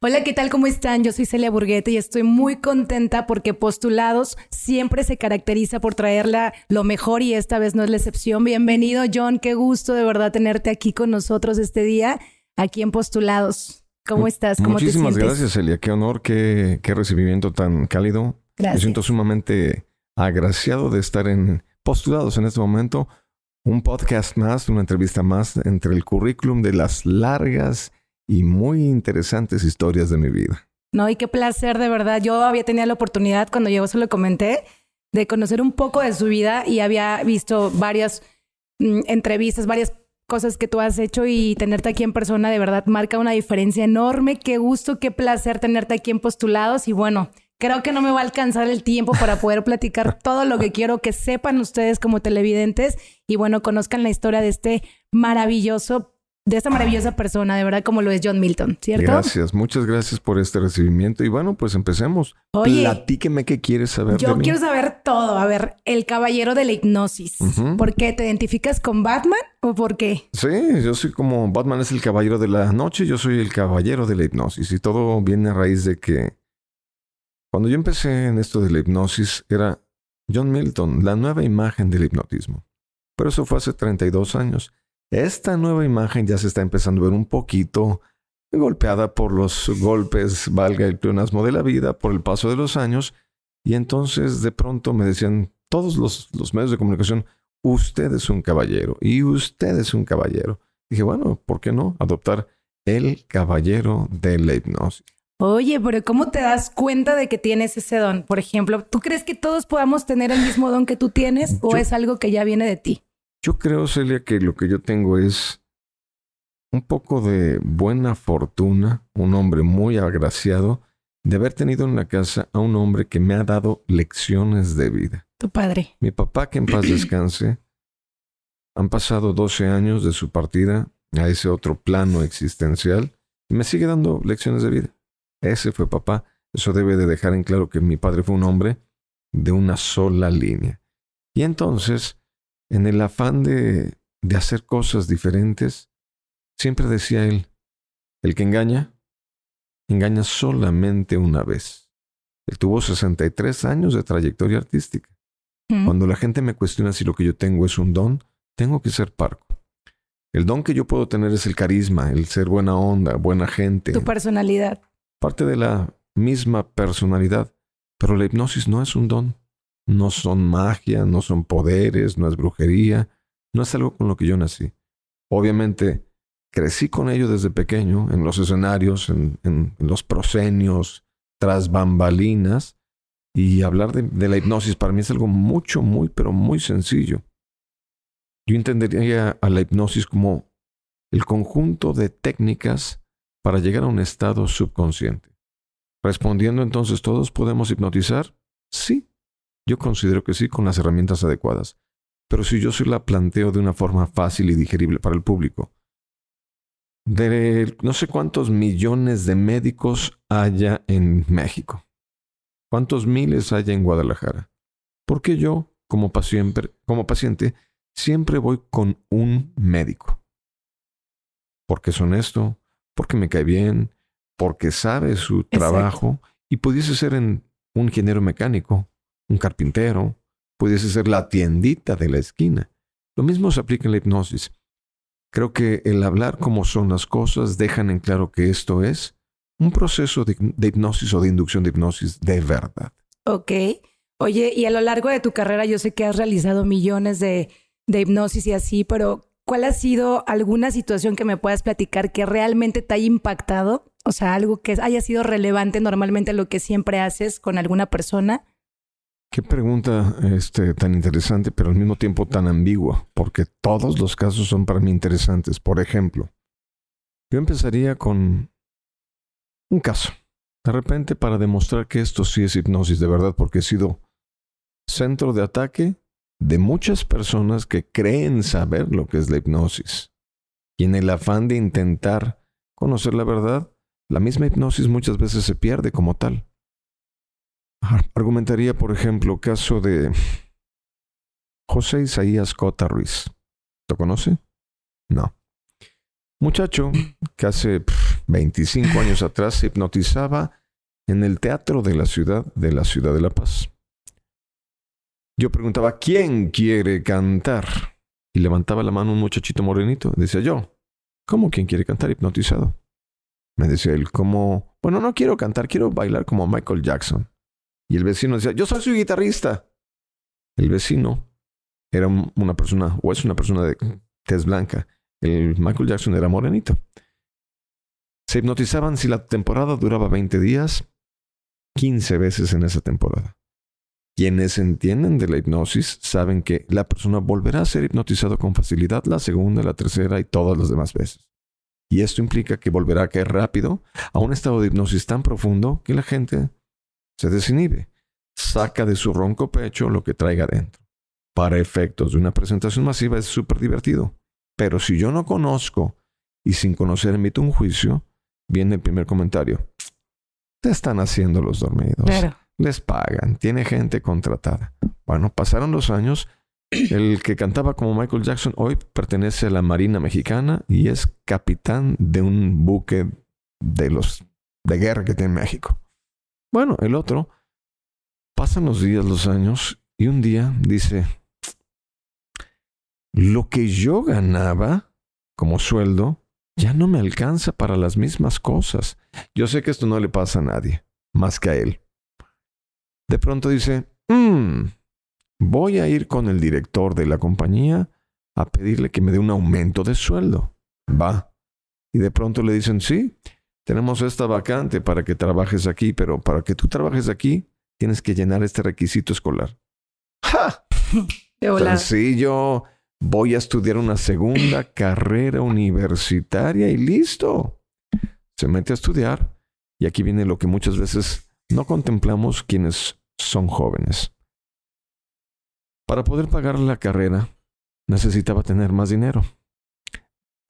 Hola, ¿qué tal? ¿Cómo están? Yo soy Celia Burguete y estoy muy contenta porque Postulados siempre se caracteriza por traerla lo mejor y esta vez no es la excepción. Bienvenido, John. Qué gusto de verdad tenerte aquí con nosotros este día, aquí en Postulados. ¿Cómo estás? ¿Cómo Muchísimas gracias, Celia. Qué honor, qué, qué recibimiento tan cálido. Gracias. Me siento sumamente agraciado de estar en Postulados en este momento. Un podcast más, una entrevista más entre el currículum de las largas y muy interesantes historias de mi vida. No, y qué placer, de verdad. Yo había tenido la oportunidad, cuando yo se lo comenté, de conocer un poco de su vida y había visto varias mm, entrevistas, varias cosas que tú has hecho y tenerte aquí en persona de verdad marca una diferencia enorme. Qué gusto, qué placer tenerte aquí en Postulados y bueno, creo que no me va a alcanzar el tiempo para poder platicar todo lo que quiero que sepan ustedes como televidentes y bueno, conozcan la historia de este maravilloso de esta maravillosa persona, de verdad, como lo es John Milton, ¿cierto? Gracias, muchas gracias por este recibimiento. Y bueno, pues empecemos. Oye, Platíqueme qué quieres saber. Yo de mí. quiero saber todo. A ver, el caballero de la hipnosis. ¿Por qué? ¿Te identificas con Batman o por qué? Sí, yo soy como Batman es el caballero de la noche, yo soy el caballero de la hipnosis. Y todo viene a raíz de que cuando yo empecé en esto de la hipnosis era John Milton, la nueva imagen del hipnotismo. Pero eso fue hace 32 años. Esta nueva imagen ya se está empezando a ver un poquito golpeada por los golpes, valga el pleonasmo de la vida, por el paso de los años. Y entonces de pronto me decían todos los, los medios de comunicación, usted es un caballero y usted es un caballero. Dije, bueno, ¿por qué no adoptar el caballero de la hipnosis? Oye, pero ¿cómo te das cuenta de que tienes ese don? Por ejemplo, ¿tú crees que todos podamos tener el mismo don que tú tienes o Yo- es algo que ya viene de ti? Yo creo, Celia, que lo que yo tengo es un poco de buena fortuna, un hombre muy agraciado, de haber tenido en la casa a un hombre que me ha dado lecciones de vida. Tu padre. Mi papá, que en paz descanse, han pasado 12 años de su partida a ese otro plano existencial y me sigue dando lecciones de vida. Ese fue papá. Eso debe de dejar en claro que mi padre fue un hombre de una sola línea. Y entonces, en el afán de, de hacer cosas diferentes, siempre decía él, el que engaña, engaña solamente una vez. Él tuvo 63 años de trayectoria artística. Mm. Cuando la gente me cuestiona si lo que yo tengo es un don, tengo que ser parco. El don que yo puedo tener es el carisma, el ser buena onda, buena gente, Tu personalidad. parte de la misma personalidad. Pero la hipnosis no es un don. No son magia, no son poderes, no es brujería, no es algo con lo que yo nací. Obviamente, crecí con ello desde pequeño, en los escenarios, en, los proscenios, tras bambalinas, y hablar de, de la hipnosis para mí es algo mucho, muy, pero muy sencillo. Yo entendería a la hipnosis como el conjunto de técnicas para llegar a un estado subconsciente. Respondiendo entonces, ¿todos podemos hipnotizar? Sí, yo considero que sí con las herramientas adecuadas. Pero si yo se la planteo de una forma fácil y digerible para el público, de no sé cuántos millones de médicos haya en México, cuántos miles haya en Guadalajara, ¿por qué yo, como paciente, como paciente, siempre voy con un médico? Porque es honesto, porque me cae bien, porque sabe su trabajo y pudiese ser en un ingeniero mecánico, un carpintero, pudiese ser la tiendita de la esquina. Lo mismo se aplica en la hipnosis. Creo que el hablar cómo son las cosas dejan en claro que esto es un proceso de, hipnosis o de inducción de hipnosis de verdad. Ok. Oye, y a lo largo de tu carrera yo sé que has realizado millones de, de hipnosis y así, pero ¿cuál ha sido alguna situación que me puedas platicar que realmente te haya impactado? O sea, algo que haya sido relevante normalmente lo que siempre haces con alguna persona. Qué pregunta este, tan interesante, pero al mismo tiempo tan ambigua, porque todos los casos son para mí interesantes. Por ejemplo, yo empezaría con un caso. De repente, para demostrar que esto sí es hipnosis de verdad, porque he sido centro de ataque de muchas personas que creen saber lo que es la hipnosis. Y en el afán de intentar conocer la verdad, la misma hipnosis muchas veces se pierde como tal. Argumentaría, por ejemplo, caso de José Isaías Cota Ruiz. ¿Lo conoce? No. Muchacho que hace pff, 25 años atrás, se hipnotizaba en el teatro de la ciudad de la ciudad de La Paz. Yo preguntaba, ¿quién quiere cantar? Y levantaba la mano un muchachito morenito. Decía yo, ¿cómo quién quiere cantar hipnotizado? Me decía él, ¿cómo? Bueno, no quiero cantar, quiero bailar como Michael Jackson. Y el vecino decía, yo soy su guitarrista. El vecino era una persona, o es una persona de tez blanca. El Michael Jackson era morenito. Se hipnotizaban si la temporada duraba 20 días, 15 veces en esa temporada. Quienes entienden de la hipnosis saben que la persona volverá a ser hipnotizado con facilidad la segunda, la tercera y todas las demás veces. Y esto implica que volverá a caer rápido a un estado de hipnosis tan profundo que la gente se desinhibe, saca de su ronco pecho lo que traiga dentro. Para efectos de una presentación masiva es súper divertido. Pero si yo no conozco y sin conocer emito un juicio, viene el primer comentario. Te están haciendo los dormidos. Les pagan, tiene gente contratada. Bueno, pasaron los años. El que cantaba como Michael Jackson hoy pertenece a la Marina Mexicana y es capitán de un buque de los de guerra que tiene México. Bueno, el otro pasan los días, los años y un día dice, lo que yo ganaba como sueldo ya no me alcanza para las mismas cosas. Yo sé que esto no le pasa a nadie, más que a él. De pronto dice, mmm, voy a ir con el director de la compañía a pedirle que me dé un aumento de sueldo. Va. Y de pronto le dicen, sí, tenemos esta vacante para que trabajes aquí, pero para que tú trabajes aquí tienes que llenar este requisito escolar. ¡Ja! Sencillo voy a estudiar una segunda carrera universitaria y listo. Se mete a estudiar y aquí viene lo que muchas veces no contemplamos quienes son jóvenes. Para poder pagar la carrera necesitaba tener más dinero.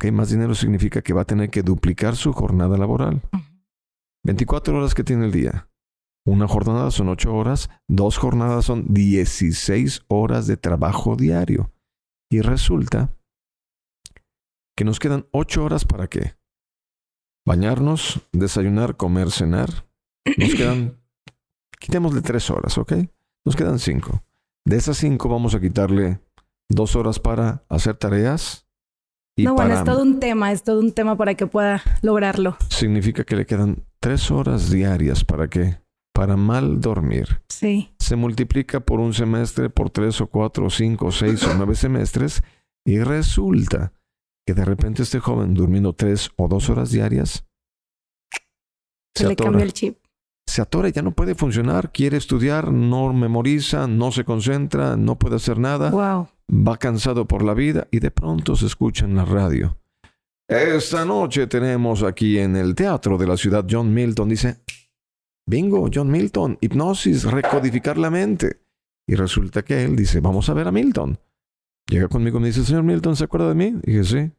¿Qué más dinero significa que va a tener que duplicar su jornada laboral? 24 horas que tiene el día. Una jornada son 8 horas, dos jornadas son 16 horas de trabajo diario. Y resulta que nos quedan ocho horas para qué? Bañarnos, desayunar, comer, cenar. Nos quedan, quitémosle tres horas, ¿ok? Nos quedan cinco. De esas cinco vamos a quitarle dos horas para hacer tareas. Y no, bueno, es todo un tema, es todo un tema para que pueda lograrlo. Significa que le quedan tres horas diarias para qué? Para mal dormir. Sí se multiplica por un semestre, por tres o cuatro o cinco o seis o nueve semestres, y resulta que de repente este joven durmiendo tres o dos horas diarias se, le cambia el chip. Se atora y ya no puede funcionar, quiere estudiar, no memoriza, no se concentra, no puede hacer nada. Wow. Va cansado por la vida y de pronto se escucha en la radio. Esta noche tenemos aquí en el teatro de la ciudad John Milton, dice, Bingo, John Milton, hipnosis, recodificar la mente. Y resulta que él dice, vamos a ver a Milton. Llega conmigo y me dice, señor Milton, ¿se acuerda de mí? Y dije, sí.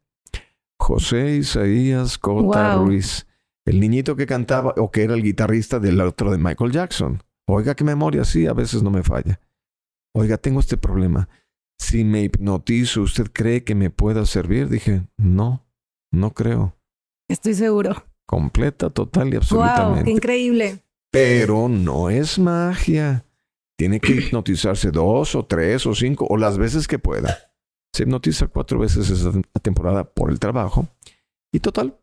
José Isaías Cota Ruiz, el niñito que cantaba o que era el guitarrista del otro de Michael Jackson. Oiga, qué memoria, sí, a veces no me falla. Oiga, tengo este problema. Si me hipnotizo, ¿usted cree que me pueda servir? Dije, no, no creo. Estoy seguro. Completa, total y absolutamente. Wow, qué increíble. Pero no es magia. Tiene que hipnotizarse dos o tres o cinco o las veces que pueda. Se hipnotiza cuatro veces esa temporada por el trabajo. Y total,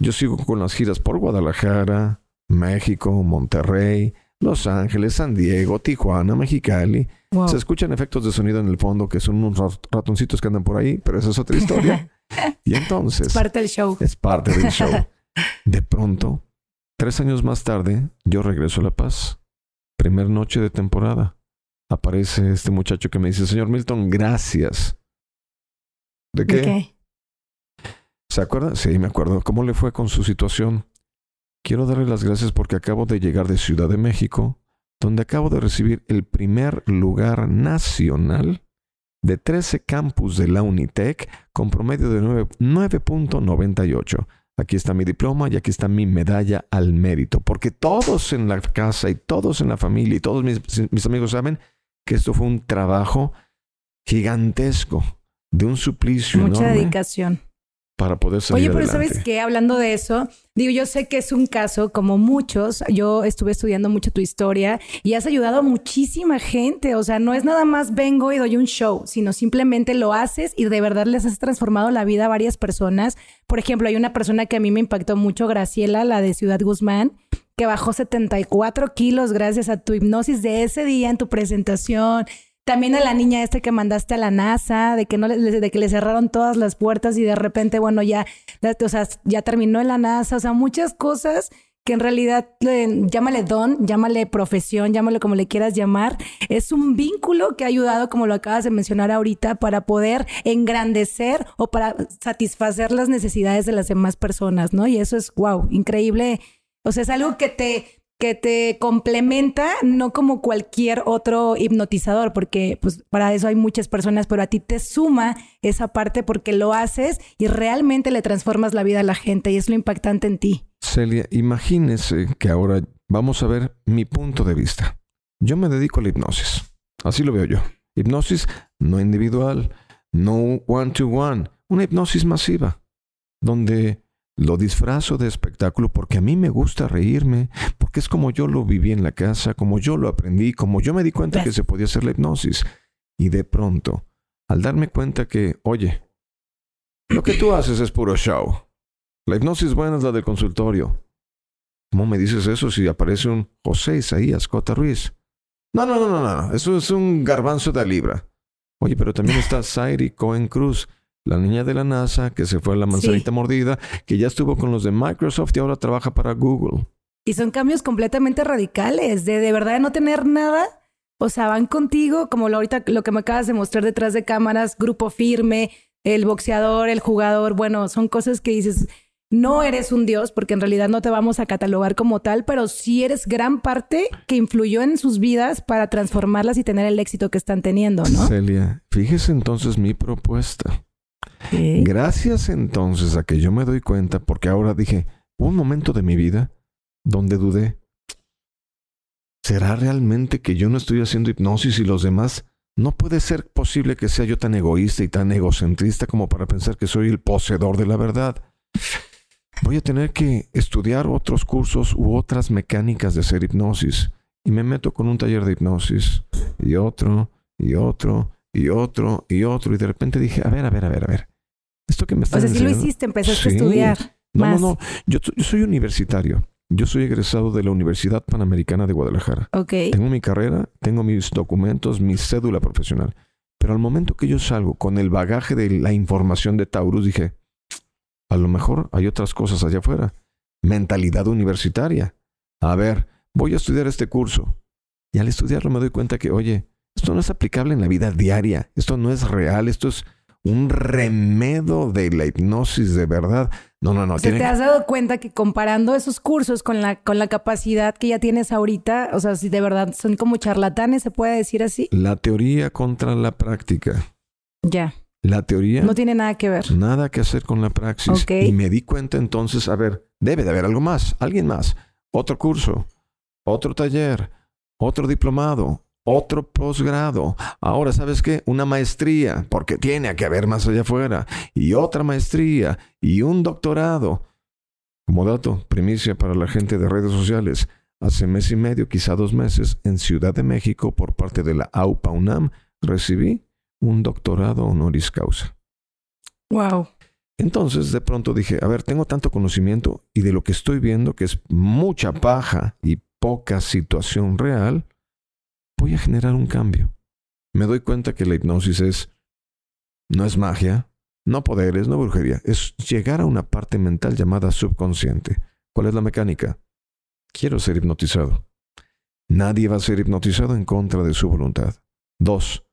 yo sigo con las giras por Guadalajara, México, Monterrey, Los Ángeles, San Diego, Tijuana, Mexicali. Se escuchan efectos de sonido en el fondo que son unos ratoncitos que andan por ahí, pero esa es otra historia. y entonces... Es parte del show. Es parte del show. De pronto, Tres años más tarde, yo regreso a La Paz. Primer noche de temporada. Aparece este muchacho que me dice, señor Milton, gracias. ¿De qué? ¿Se acuerda? Sí, me acuerdo. ¿Cómo le fue con su situación? Quiero darle las gracias porque acabo de llegar de Ciudad de México, donde acabo de recibir el primer lugar nacional de 13 campus de la Unitec con promedio de 9.98 aquí está mi diploma y aquí está mi medalla al mérito. Porque todos en la casa y todos en la familia y todos mis, amigos saben que esto fue un trabajo gigantesco, de un suplicio Mucha dedicación. Para poder salir Oye, pero adelante. ¿sabes qué? Hablando de eso, digo, yo sé que es un caso como muchos. Yo estuve estudiando mucho tu historia y has ayudado a muchísima gente. O sea, no es nada más vengo y doy un show, sino simplemente lo haces y de verdad les has transformado la vida a varias personas. Por ejemplo, hay una persona que a mí me impactó mucho, Graciela, la de Ciudad Guzmán, que bajó 74 kilos gracias a tu hipnosis de ese día en tu presentación. También a la niña esta que mandaste a la NASA, de que no le, de que le cerraron todas las puertas y de repente, bueno, ya, o sea, ya terminó en la NASA, o sea, muchas cosas que en realidad, llámale don, llámale profesión, llámale como le quieras llamar, es un vínculo que ha ayudado, como lo acabas de mencionar ahorita, para poder engrandecer o para satisfacer las necesidades de las demás personas, ¿no? Y eso es, wow, increíble. O sea, es algo que te, que te complementa, no como cualquier otro hipnotizador, porque pues para eso hay muchas personas, pero a ti te suma esa parte porque lo haces y realmente le transformas la vida a la gente y es lo impactante en ti. Celia, imagínese que ahora vamos a ver mi punto de vista. Yo me dedico a la hipnosis. Así lo veo yo. Hipnosis no individual, no one-to-one, una hipnosis masiva, donde lo disfrazo de espectáculo porque a mí me gusta reírme, porque es como yo lo viví en la casa, como yo lo aprendí, como yo me di cuenta que se podía hacer la hipnosis. Y de pronto, al darme cuenta que, oye, lo que tú haces es puro show. La hipnosis buena es la del consultorio. ¿Cómo me dices eso si aparece un José Isaías Cota Ruiz? No, no, no, no, no. Eso es un garbanzo de libra. Oye, pero también está Sairi Cohen Cruz la niña de la NASA que se fue a la manzanita mordida, que ya estuvo con los de Microsoft y ahora trabaja para Google. Y son cambios completamente radicales, de de verdad no tener nada. O sea, van contigo, como lo, ahorita lo que me acabas de mostrar detrás de cámaras, grupo firme, el boxeador, el jugador, bueno, son cosas que dices, no eres un dios, porque en realidad no te vamos a catalogar como tal, pero sí eres gran parte que influyó en sus vidas para transformarlas y tener el éxito que están teniendo, ¿no? Celia, fíjese entonces mi propuesta. Gracias entonces a que yo me doy cuenta, porque ahora dije, un momento de mi vida donde dudé, ¿será realmente que yo no estoy haciendo hipnosis y los demás? No puede ser posible que sea yo tan egoísta y tan egocentrista como para pensar que soy el poseedor de la verdad. Voy a tener que estudiar otros cursos u otras mecánicas de hacer hipnosis. Y me meto con un taller de hipnosis y otro y otro y otro y otro. Y de repente dije, a ver, a ver, a ver, a ver. Esto que me está O sea, si lo hiciste, empezaste a estudiar. No, más. no, no. Yo, yo, soy universitario. Yo soy egresado de la Universidad Panamericana de Guadalajara. Ok. Tengo mi carrera, tengo mis documentos, mi cédula profesional. Pero al momento que yo salgo con el bagaje de la información de Taurus, dije, a lo mejor hay otras cosas allá afuera. Mentalidad universitaria. A ver, voy a estudiar este curso. Y al estudiarlo me doy cuenta que, oye, esto no es aplicable en la vida diaria, esto no es real, esto es un remedo de la hipnosis de verdad. No, no, no. O sea, ¿Te has dado cuenta que comparando esos cursos con la, con la capacidad que ya tienes ahorita, o sea, si de verdad son como charlatanes, se puede decir así? La teoría contra la práctica. Ya. La teoría. No tiene nada que ver. Nada que hacer con la praxis. Y me di cuenta entonces, a ver, debe de haber algo más, alguien más. Otro curso, otro taller, otro diplomado, otro posgrado. Ahora, ¿sabes qué? Una maestría, porque tiene que haber más allá afuera. Y otra maestría, y un doctorado. Como dato, primicia para la gente de redes sociales. Hace mes y medio, quizá dos meses, en Ciudad de México, por parte de la AUPA UNAM, recibí un doctorado honoris causa. Wow. Entonces, de pronto dije, a ver, tengo tanto conocimiento y de lo que estoy viendo, que es mucha paja y poca situación real, voy a generar un cambio. Me doy cuenta que la hipnosis es, no es magia, no poderes, no brujería, es llegar a una parte mental llamada subconsciente. ¿Cuál es la mecánica? Quiero ser hipnotizado. Nadie va a ser hipnotizado en contra de su voluntad. Dos,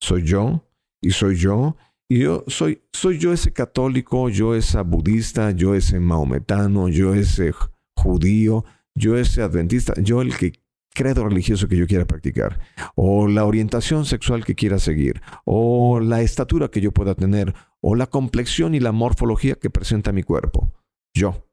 soy yo y soy yo y yo soy, soy yo ese católico, yo ese budista, yo ese maometano, yo ese judío, yo ese adventista, yo el que credo religioso que yo quiera practicar, o la orientación sexual que quiera seguir, o la estatura que yo pueda tener, o la complexión y la morfología que presenta mi cuerpo. Yo.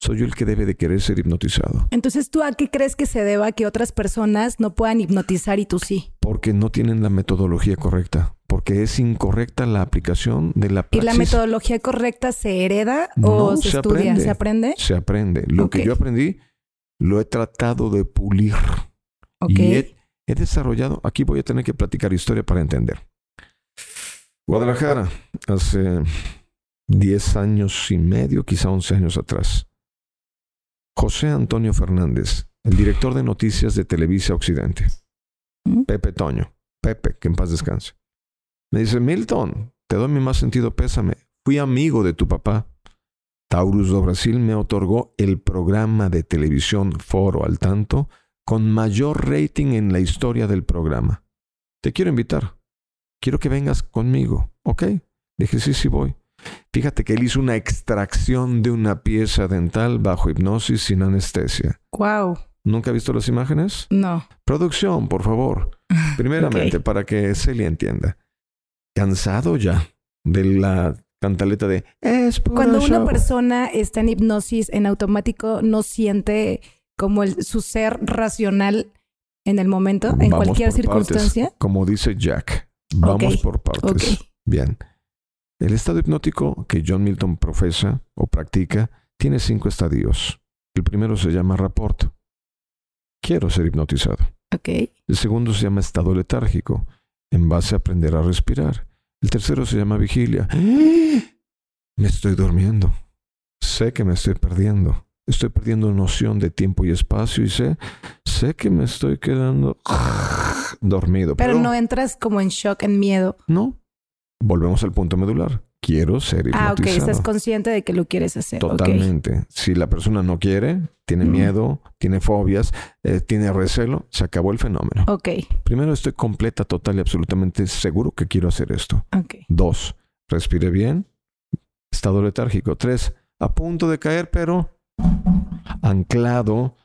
Soy yo el que debe de querer ser hipnotizado. Entonces, ¿tú a qué crees que se deba que otras personas no puedan hipnotizar y tú sí? Porque no tienen la metodología correcta porque es incorrecta la aplicación de la praxis. ¿Y la metodología correcta se hereda o se, estudia? ¿Se aprende? Se aprende. Lo que yo aprendí lo he tratado de pulir. Y he, he, desarrollado, aquí voy a tener que platicar historia para entender. Guadalajara, hace 10 años y medio, quizá 11 años atrás. José Antonio Fernández, el director de noticias de Televisa Occidente. Pepe Toño. Pepe, que en paz descanse. Me dice, Milton, te doy mi más sentido pésame. Fui amigo de tu papá. Taurus do Brasil me otorgó el programa de televisión Foro al Tanto con mayor rating en la historia del programa. Te quiero invitar. Quiero que vengas conmigo, ¿ok? Dije, sí, sí voy. Fíjate que él hizo una extracción de una pieza dental bajo hipnosis sin anestesia. Wow. ¿Nunca ha visto las imágenes? No. Producción, por favor. Primeramente, para que Celia entienda. Cansado ya de la cantaleta de es Cuando una persona está en hipnosis, en automático no siente como el, su ser racional en el momento, en cualquier circunstancia. Como dice Jack, vamos por partes. Bien. El estado hipnótico que John Milton profesa o practica tiene cinco estadios. El primero se llama rapport. Quiero ser hipnotizado. Okay. El segundo se llama estado letárgico, en base a aprender a respirar. El tercero se llama vigilia. Me estoy durmiendo. Sé que me estoy perdiendo. Estoy perdiendo noción de tiempo y espacio y sé, sé que me estoy quedando dormido. Pero, no entras como en shock, en miedo. No. Volvemos al punto medular quiero ser hipnotizado. Ah, ok, estás consciente de que lo quieres hacer. Totalmente. Si la persona no quiere, tiene miedo, tiene fobias, eh, tiene recelo, se acabó el fenómeno. Ok. Primero, estoy completa, total y absolutamente seguro que quiero hacer esto. Ok. Dos, respire bien, estado letárgico. Tres, a punto de caer, pero anclado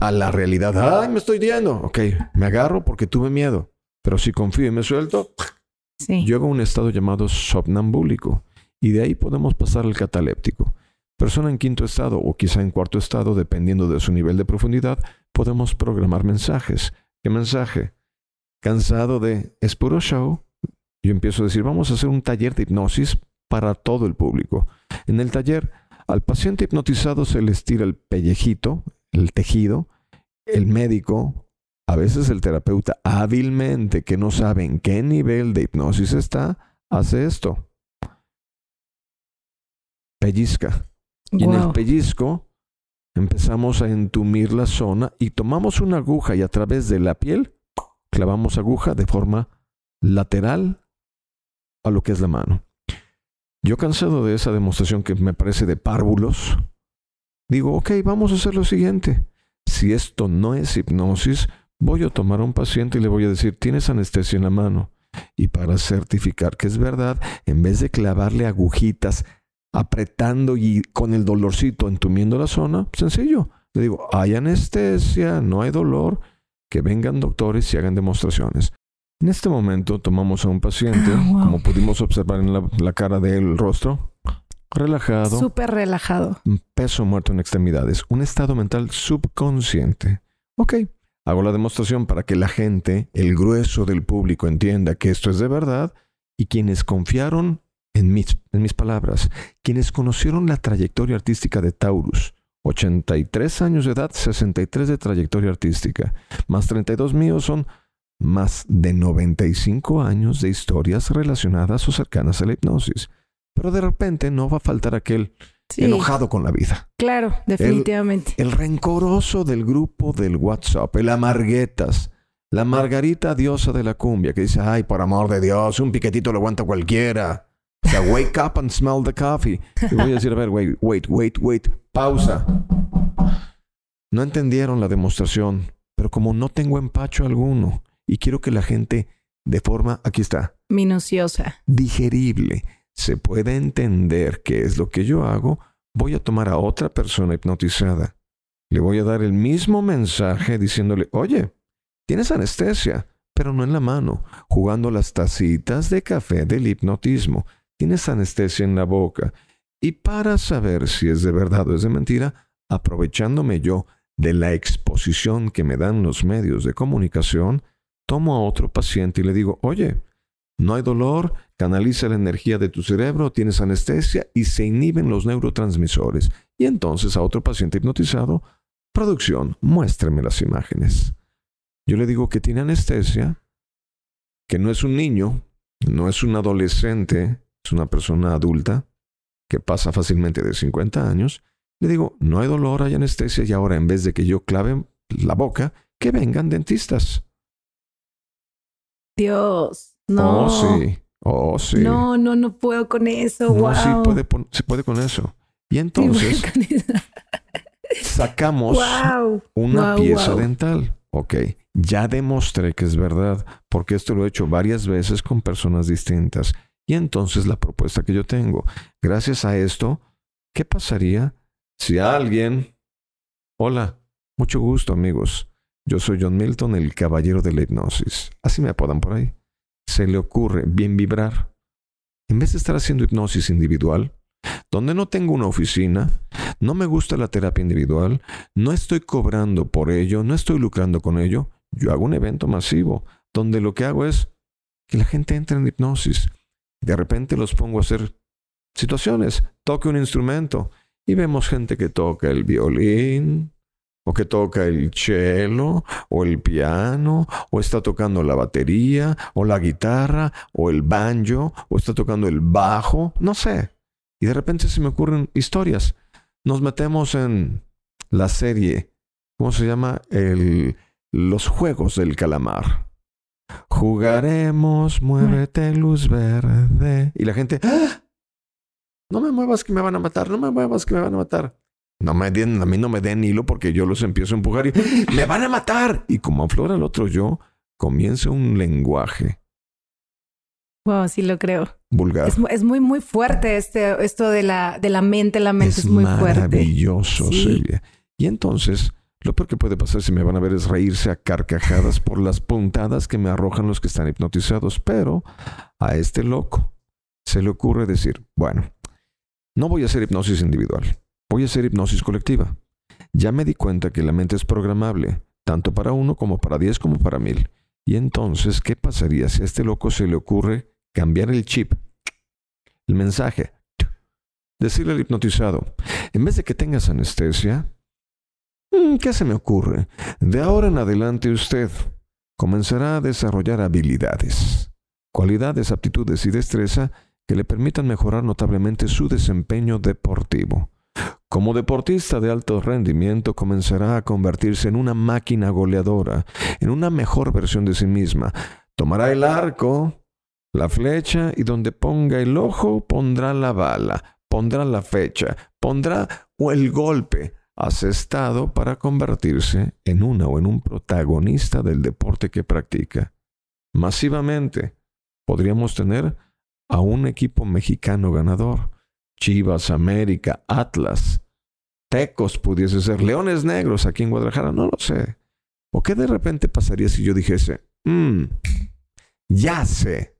a la realidad. ¡Ay, me estoy yendo! Ok, me agarro porque tuve miedo. Pero si confío y me suelto, Sí. Yo hago un estado llamado somnambúlico y de ahí podemos pasar al cataléptico. Persona en quinto estado o quizá en cuarto estado, dependiendo de su nivel de profundidad, podemos programar mensajes. ¿Qué mensaje? Cansado de es puro show. Yo empiezo a decir, vamos a hacer un taller de hipnosis para todo el público. En el taller, al paciente hipnotizado se le estira el pellejito, el tejido, el médico a veces el terapeuta hábilmente que no sabe en qué nivel de hipnosis está, hace esto. Pellizca. Y en el pellizco empezamos a entumir la zona y tomamos una aguja y a través de la piel clavamos aguja de forma lateral a lo que es la mano. Yo cansado de esa demostración que me parece de párvulos, digo, ok, vamos a hacer lo siguiente. Si esto no es hipnosis, Voy a tomar a un paciente y le voy a decir, tienes anestesia en la mano. Y para certificar que es verdad, en vez de clavarle agujitas apretando y con el dolorcito entumiendo la zona, sencillo. Le digo, hay anestesia, no hay dolor, que vengan doctores y hagan demostraciones. En este momento tomamos a un paciente, ah, como pudimos observar en la, cara del rostro, relajado. Súper relajado. Peso muerto en extremidades, un estado mental subconsciente. Ok, Hago la demostración para que la gente, el grueso del público, entienda que esto es de verdad y quienes confiaron en mis, en mis palabras, quienes conocieron la trayectoria artística de Taurus, 83 años de edad, 63 de trayectoria artística, más 32 míos son más de 95 años de historias relacionadas o cercanas a la hipnosis. Pero de repente no va a faltar aquel enojado con la vida. Claro, definitivamente. El, rencoroso del grupo del WhatsApp, el amarguetas, la margarita diosa de la cumbia que dice, ay, por amor de Dios, un piquetito lo aguanta cualquiera. O sea, wake up and smell the coffee. Y voy a decir, a ver, wait, wait, wait, wait, pausa. No entendieron la demostración, pero como no tengo empacho alguno y quiero que la gente de forma, aquí está. Minuciosa. Digerible se puede entender qué es lo que yo hago, voy a tomar a otra persona hipnotizada. Le voy a dar el mismo mensaje diciéndole, oye, tienes anestesia, pero no en la mano, jugando las tacitas de café del hipnotismo. Tienes anestesia en la boca. Y para saber si es de verdad o es de mentira, aprovechándome yo de la exposición que me dan los medios de comunicación, tomo a otro paciente y le digo, oye, No hay dolor, canaliza la energía de tu cerebro, tienes anestesia y se inhiben los neurotransmisores. Y entonces a otro paciente hipnotizado, producción, muéstrame las imágenes. Yo le digo que tiene anestesia, que no es un niño, no es un adolescente, es una persona adulta que pasa fácilmente de 50 años. Le digo, no hay dolor, hay anestesia y ahora en vez de que yo clave la boca, que vengan dentistas. Dios, no. Oh, sí. Oh, sí. No, no, no puedo con eso. No, sí puede, se puede con eso. Y entonces sacamos una pieza dental. Ok, ya demostré que es verdad, porque esto lo he hecho varias veces con personas distintas. Y entonces la propuesta que yo tengo, gracias a esto, ¿qué pasaría si alguien... Hola, mucho gusto amigos. Yo soy John Milton, el caballero de la hipnosis. Así me apodan por ahí. Se le ocurre bien vibrar. En vez de estar haciendo hipnosis individual, donde no tengo una oficina, no me gusta la terapia individual, no estoy cobrando por ello, no estoy lucrando con ello, yo hago un evento masivo, donde lo que hago es que la gente entre en hipnosis. De repente los pongo a hacer situaciones, toque un instrumento y vemos gente que toca el violín, o que toca el cello, o el piano, o está tocando la batería, o la guitarra, o el banjo, o está tocando el bajo, no sé. Y de repente se me ocurren historias. Nos metemos en la serie, ¿cómo se llama? El, los Juegos del Calamar. Jugaremos, muévete luz verde. Y la gente, ¡Ah! no me muevas que me van a matar, no me muevas que me van a matar. No me den, a mí no me den hilo porque yo los empiezo a empujar y me van a matar. Y como aflora el otro yo, comienza un lenguaje. Wow, sí lo creo. Vulgar. Es, muy, muy fuerte este, esto de la, de la mente. La mente es, muy fuerte. Maravilloso, Celia. Y entonces, lo peor que puede pasar si me van a ver es reírse a carcajadas por las puntadas que me arrojan los que están hipnotizados. Pero a este loco se le ocurre decir, bueno, no voy a hacer hipnosis individual, voy a hacer hipnosis colectiva. Ya me di cuenta que la mente es programable, tanto para uno como para diez como para mil. Y entonces, ¿qué pasaría si a este loco se le ocurre cambiar el chip, el mensaje? Decirle al hipnotizado, en vez de que tengas anestesia, Mm, ¿Qué se me ocurre? De ahora en adelante usted comenzará a desarrollar habilidades, cualidades, aptitudes y destreza que le permitan mejorar notablemente su desempeño deportivo. Como deportista de alto rendimiento comenzará a convertirse en una máquina goleadora, en una mejor versión de sí misma. Tomará el arco, la flecha y donde ponga el ojo pondrá la bala, pondrá la fecha, pondrá el golpe estado para convertirse en una o en un protagonista del deporte que practica. Masivamente, podríamos tener a un equipo mexicano ganador. Chivas, América, Atlas, Tecos pudiese ser, Leones Negros aquí en Guadalajara, no lo sé. ¿O qué de repente pasaría si yo dijese, mmm, ya sé,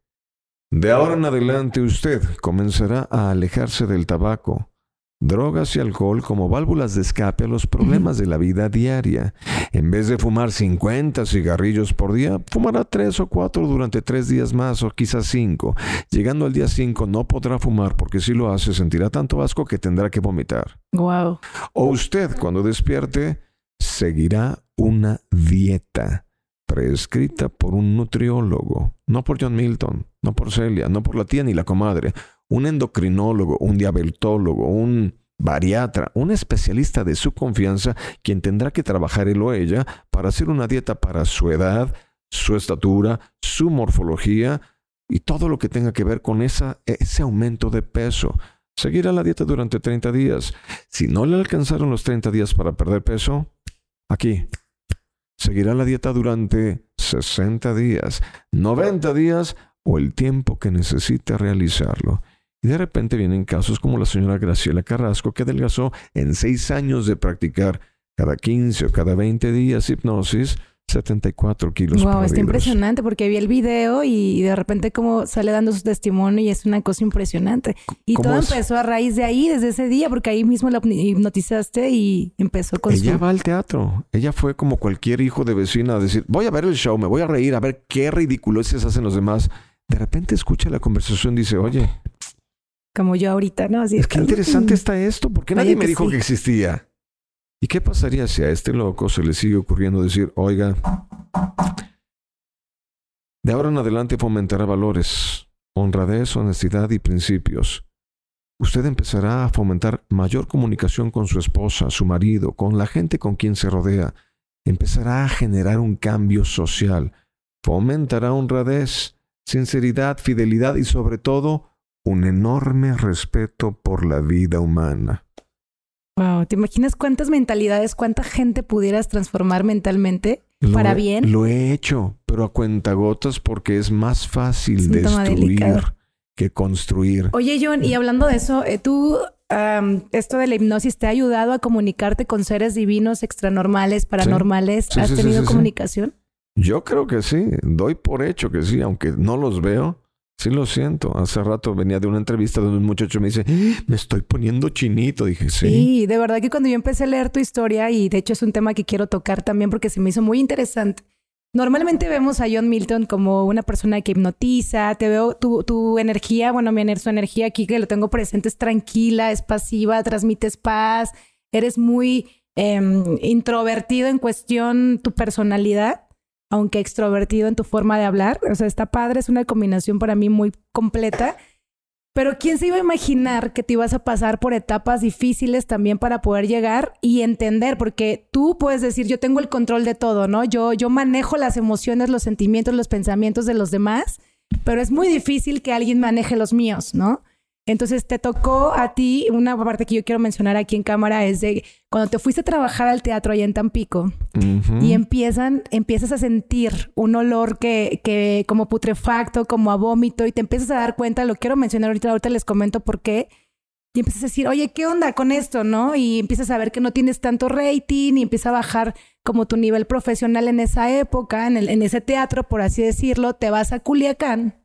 de ahora en adelante usted comenzará a alejarse del tabaco, drogas y alcohol como válvulas de escape a los problemas de la vida diaria. En vez de fumar 50 cigarrillos por día, fumará 3 o 4 durante 3 días más o quizás 5. Llegando al día 5 no podrá fumar porque si lo hace sentirá tanto asco que tendrá que vomitar. Wow. O usted cuando despierte seguirá una dieta prescrita por un nutriólogo, no por John Milton, no por Celia, no por la tía ni la comadre, un endocrinólogo, un diabetólogo, un bariatra, un especialista de su confianza, quien tendrá que trabajar él o ella para hacer una dieta para su edad, su estatura, su morfología y todo lo que tenga que ver con ese aumento de peso. Seguirá la dieta durante 30 días. Si no le alcanzaron los 30 días para perder peso, aquí. Seguirá la dieta durante 60 días, 90 días o el tiempo que necesite realizarlo. Y de repente vienen casos como la señora Graciela Carrasco, que adelgazó en seis años de practicar cada 15 o cada 20 días hipnosis, 74 kilos. Wow, está impresionante porque vi el video y de repente como sale dando su testimonio y es una cosa impresionante. Y todo empezó a raíz de ahí, desde ese día, porque ahí mismo la hipnotizaste y empezó con Ella va al teatro. Ella fue como cualquier hijo de vecina a decir, voy a ver el show, me voy a reír, a ver qué ridiculeces hacen los demás. de repente escucha la conversación y dice, oye, como yo ahorita, ¿no? Así es que interesante está esto, porque nadie me dijo que existía. ¿Y qué pasaría si a este loco se le sigue ocurriendo decir, oiga, de ahora en adelante fomentará valores, honradez, honestidad y principios? Usted empezará a fomentar mayor comunicación con su esposa, su marido, con la gente con quien se rodea. Empezará a generar un cambio social. Fomentará honradez, sinceridad, fidelidad y sobre todo un enorme respeto por la vida humana. Wow, ¿te imaginas cuántas mentalidades, cuánta gente pudieras transformar mentalmente para bien? Lo he hecho, pero a cuentagotas porque es más fácil destruir que construir. Oye, John, y hablando de eso, eh, tú, esto de la hipnosis te ha ayudado a comunicarte con seres divinos, extranormales, paranormales. ¿Has tenido comunicación? Yo creo que sí, doy por hecho que sí, aunque no los veo. Sí lo siento. Hace rato venía de una entrevista donde un muchacho me dice, me estoy poniendo chinito. Dije, sí. Sí, de verdad que cuando yo empecé a leer tu historia, y de hecho es un tema que quiero tocar también porque se me hizo muy interesante. Normalmente vemos a John Milton como una persona que hipnotiza, te veo tu, tu energía, bueno, mi su energía aquí que lo tengo presente es tranquila, es pasiva, transmites paz, eres muy em, introvertido en cuestión tu personalidad aunque extrovertido en tu forma de hablar. O sea, está padre, es una combinación para mí muy completa. Pero ¿quién se iba a imaginar que te ibas a pasar por etapas difíciles también para poder llegar y entender? Porque tú puedes decir, yo tengo el control de todo, ¿no? Yo, yo manejo las emociones, los sentimientos, los pensamientos de los demás, pero es muy difícil que alguien maneje los míos, ¿no? Entonces te tocó a ti, una parte que yo quiero mencionar aquí en cámara es de cuando te fuiste a trabajar al teatro allá en Tampico y empiezan, empiezas a sentir un olor que, que como putrefacto, como a vómito y te empiezas a dar cuenta, lo quiero mencionar ahorita, ahorita les comento por qué. Y empiezas a decir, oye, ¿qué onda con esto? ¿No? Y empiezas a ver que no tienes tanto rating y empieza a bajar como tu nivel profesional en esa época, en, el, en ese teatro, por así decirlo, te vas a Culiacán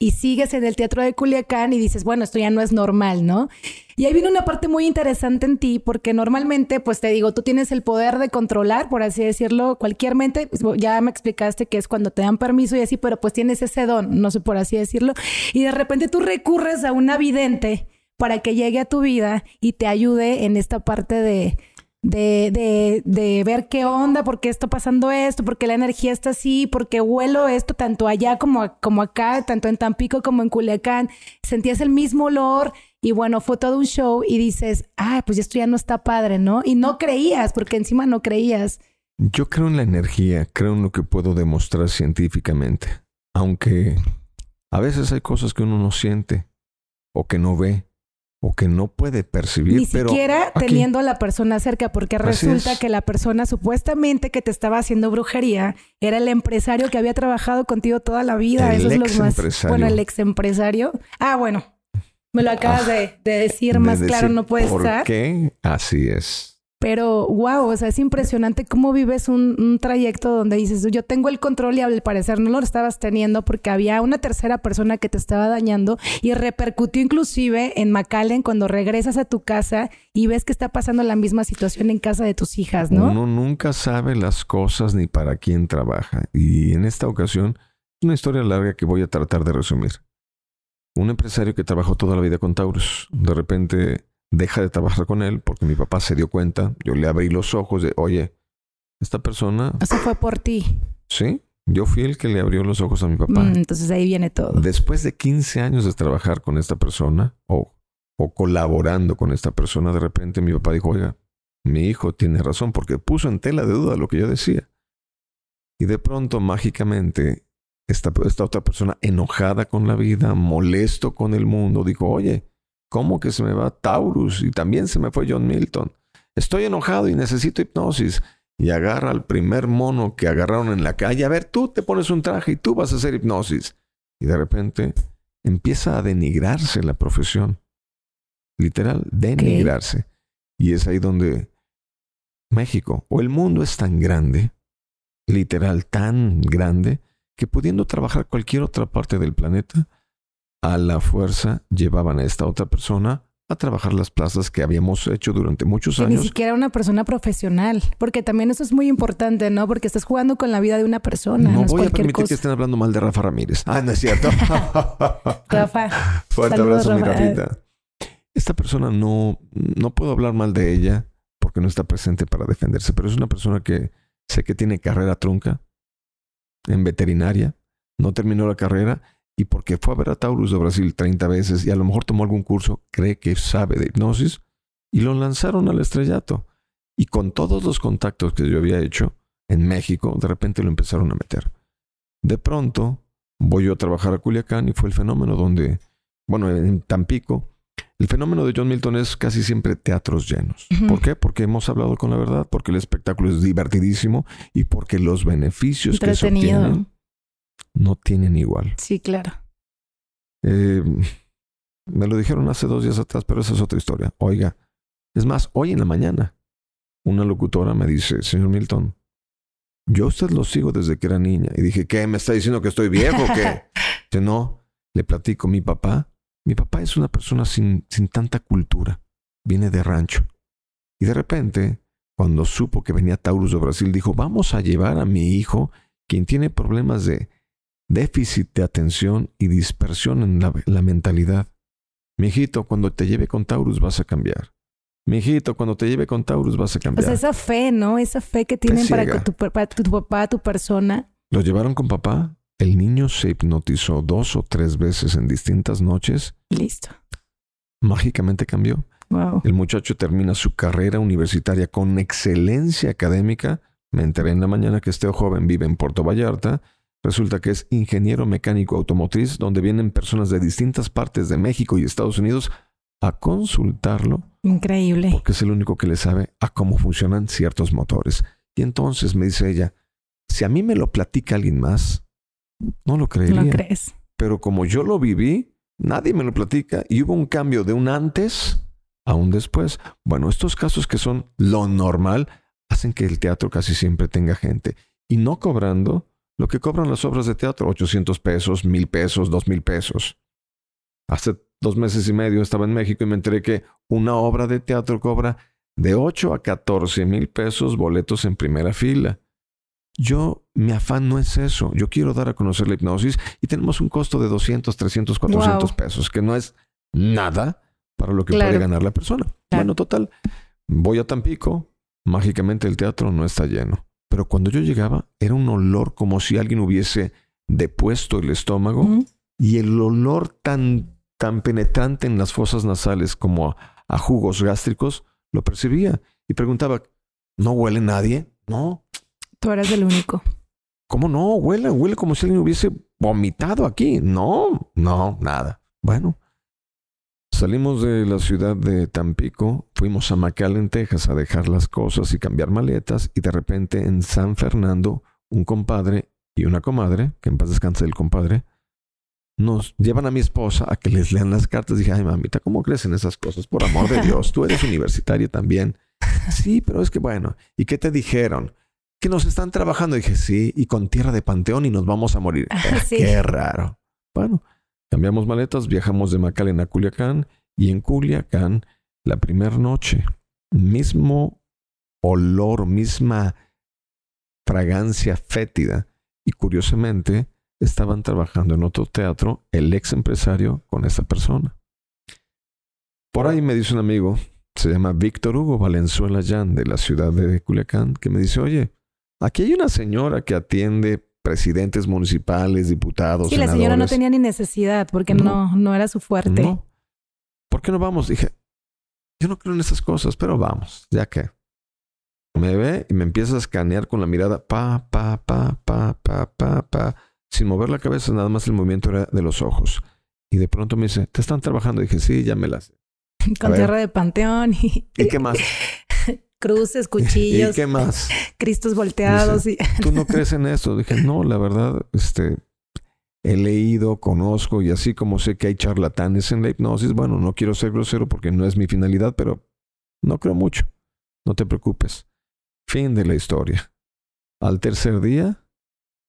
y sigues en el teatro de Culiacán y dices, bueno, esto ya no es normal, ¿no? Y ahí viene una parte muy interesante en ti, porque normalmente, pues te digo, tú tienes el poder de controlar, por así decirlo, cualquier mente, pues, ya me explicaste que es cuando te dan permiso y así, pero pues tienes ese don, no sé por así decirlo, y de repente tú recurres a una vidente para que llegue a tu vida y te ayude en esta parte de, de, de, de, ver qué onda, por qué está pasando esto, por qué la energía está así, por qué huelo esto tanto allá como, como acá, tanto en Tampico como en Culiacán. Sentías el mismo olor y bueno, fue todo un show y dices, ah, pues esto ya no está padre, ¿no? Y no creías, porque encima no creías. Yo creo en la energía, creo en lo que puedo demostrar científicamente, aunque a veces hay cosas que uno no siente o que no ve o que no puede percibir. Ni siquiera teniendo a la persona cerca, porque resulta que la persona supuestamente que te estaba haciendo brujería era el empresario que había trabajado contigo toda la vida. El Eso es lo más. Bueno, el ex empresario. Ah, bueno. Me lo acabas ah, de, decir más claro, no puede estar. ¿Por qué? Así es. Pero wow, o sea, es impresionante cómo vives un, trayecto donde dices, yo tengo el control y al parecer no lo estabas teniendo porque había una tercera persona que te estaba dañando y repercutió inclusive en McAllen cuando regresas a tu casa y ves que está pasando la misma situación en casa de tus hijas, ¿no? Uno nunca sabe las cosas ni para quién trabaja. Y en esta ocasión, es una historia larga que voy a tratar de resumir. Un empresario que trabajó toda la vida con Taurus, de repente deja de trabajar con él porque mi papá se dio cuenta. Yo le abrí los ojos de, oye, esta persona... Eso fue por ti. Sí, yo fui el que le abrió los ojos a mi papá. Mm, entonces ahí viene todo. Después de 15 años de trabajar con esta persona o, o colaborando con esta persona, de repente mi papá dijo, oiga, mi hijo tiene razón porque puso en tela de duda lo que yo decía. Y de pronto, mágicamente, esta, esta otra persona enojada con la vida, molesto con el mundo, dijo, oye, ¿Cómo que se me va Taurus? Y también se me fue John Milton. Estoy enojado y necesito hipnosis. Y agarra al primer mono que agarraron en la calle. A ver, tú te pones un traje y tú vas a hacer hipnosis. Y de repente empieza a denigrarse la profesión. Literal, denigrarse. Y es ahí donde México o el mundo es tan grande, literal tan grande, que pudiendo trabajar cualquier otra parte del planeta, a la fuerza llevaban a esta otra persona a trabajar las plazas que habíamos hecho durante muchos Que años. ni siquiera una persona profesional, porque también eso es muy importante, ¿no? Porque estás jugando con la vida de una persona, no, voy a permitir que estén hablando mal de Rafa Ramírez. Ah, no es cierto. Rafa, Fuerte Saludos, abrazo, mi. Rafita. Esta persona no, no puedo hablar mal de ella porque no está presente para defenderse, pero es una persona que sé que tiene carrera trunca en veterinaria, no terminó la carrera y porque fue a ver a Taurus de Brasil 30 veces y a lo mejor tomó algún curso, cree que sabe de hipnosis y lo lanzaron al estrellato. Y con todos los contactos que yo había hecho en México, de repente lo empezaron a meter. De pronto, voy yo a trabajar a Culiacán y fue el fenómeno donde, bueno, en Tampico, el fenómeno de John Milton es casi siempre teatros llenos. ¿Por qué? Porque hemos hablado con la verdad, porque el espectáculo es divertidísimo y porque los beneficios que se obtienen no tienen igual. Sí, claro. Eh, me lo dijeron hace dos días atrás, pero esa es otra historia. Oiga, es más, hoy en la mañana, una locutora me dice, señor Milton, yo a usted lo sigo desde que era niña. Y dije, ¿qué? ¿Me está diciendo que estoy viejo o qué? Dice, no, le platico, mi papá, mi papá es una persona sin, sin tanta cultura, viene de rancho. Y de repente, cuando supo que venía Taurus de Brasil, dijo, vamos a llevar a mi hijo, quien tiene problemas de déficit de atención y dispersión en la, la mentalidad. Mijito, cuando te lleve con Taurus vas a cambiar. Mijito, cuando te lleve con Taurus vas a O cambiar. sea, esa fe, ¿no? Esa fe que tienen para, que tu, para tu, tu papá, tu persona. Lo llevaron con papá. El niño se hipnotizó dos o tres veces en distintas noches. Listo. Mágicamente cambió. Wow. El muchacho termina su carrera universitaria con excelencia académica. Me enteré en la mañana que este joven vive en Puerto Vallarta. Resulta que es ingeniero mecánico automotriz, donde vienen personas de distintas partes de México y Estados Unidos a consultarlo Increíble. porque es el único que le sabe a cómo funcionan ciertos motores. Y entonces me dice ella, si a mí me lo platica alguien más, no lo creería. ¿Lo crees? Pero como yo lo viví, nadie me lo platica y hubo un cambio de un antes a un después. Bueno, estos casos que son lo normal hacen que el teatro casi siempre tenga gente y no cobrando lo que cobran las obras de teatro, 800 pesos, 1000 pesos, 2000 pesos. Hace dos meses y medio estaba en México y me enteré que una obra de teatro cobra de 8 a 14 mil pesos boletos en primera fila. Yo, mi afán no es eso. Yo quiero dar a conocer la hipnosis y tenemos un costo de 200, 300, 400 Wow. pesos, que no es nada para lo que Claro. puede ganar la persona. Bueno, total, voy a Tampico, mágicamente el teatro no está lleno. Pero cuando yo llegaba, era un olor como si alguien hubiese depuesto el estómago y el olor tan, tan penetrante en las fosas nasales como a, a jugos gástricos, lo percibía y preguntaba, ¿no huele nadie? No, Tú eras el único. ¿cómo no? Huele, huele como si alguien hubiese vomitado aquí. No, no, nada. Bueno, salimos de la ciudad de Tampico, fuimos a McAllen, Texas, a dejar las cosas y cambiar maletas y de repente en San Fernando, un compadre y una comadre, que en paz descanse el compadre, nos llevan a mi esposa a que les lean las cartas. Dije, ay mamita, ¿cómo crees en esas cosas? Por amor de Dios, tú eres universitaria también. Sí, pero es que bueno, ¿y qué te dijeron? Que nos están trabajando. Dije, sí, y con tierra de panteón y nos vamos a morir. Sí. Qué raro. Bueno, cambiamos maletas, viajamos de McAllen a Culiacán y en Culiacán, la primera noche, mismo olor, misma fragancia fétida. Y curiosamente, estaban trabajando en otro teatro el ex empresario con esa persona. Por ahí me dice un amigo, se llama Víctor Hugo Valenzuela Jan, de la ciudad de Culiacán, que me dice, oye, aquí hay una señora que atiende presidentes municipales, diputados, Sí, la señora no senadores". tenía ni necesidad porque No. no, no era su fuerte. No. ¿Por qué no vamos? Dije, yo no creo en esas cosas, pero vamos, ya que. Me ve y me empieza a escanear con la mirada, pa, pa, pa, pa, pa, pa, pa, sin mover la cabeza, nada más el movimiento era de los ojos. Y de pronto me dice, ¿te están trabajando? dije, sí, ya me las. Con tierra de panteón y ¿Y qué más? cruces, ¿Y cuchillos, qué más? cristos volteados. y... ¿Tú no crees en eso? Dije, no, la verdad, este, he leído, conozco y así como sé que hay charlatanes en la hipnosis, bueno, no quiero ser grosero porque no es mi finalidad, pero no creo mucho. No te preocupes. Fin de la historia. Al tercer día,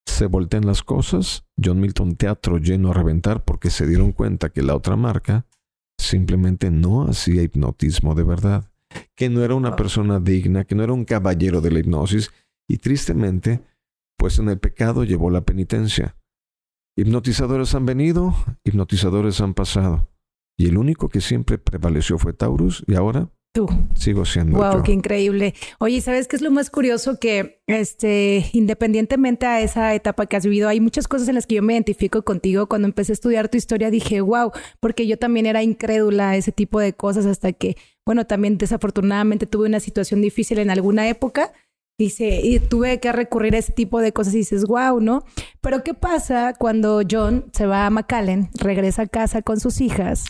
se voltean las cosas. John Milton Teatro lleno a reventar porque se dieron cuenta que la otra marca simplemente no hacía hipnotismo de verdad, que no era una persona digna, que no era un caballero de la hipnosis y tristemente, pues en el pecado llevó la penitencia. Hipnotizadores han venido, hipnotizadores han pasado. Y el único que siempre prevaleció fue Taurus y ahora Tú. Sigo siendo. Wow, qué increíble. Oye, ¿sabes qué es lo más curioso? Que este, independientemente a esa etapa que has vivido, hay muchas cosas en las que yo me identifico contigo. Cuando empecé a estudiar tu historia dije, wow, porque yo también era incrédula a ese tipo de cosas hasta que, bueno, también desafortunadamente tuve una situación difícil en alguna época. Dice, y tuve que recurrir a ese tipo de cosas y dices, wow, ¿no? Pero ¿qué pasa cuando John se va a McAllen, regresa a casa con sus hijas?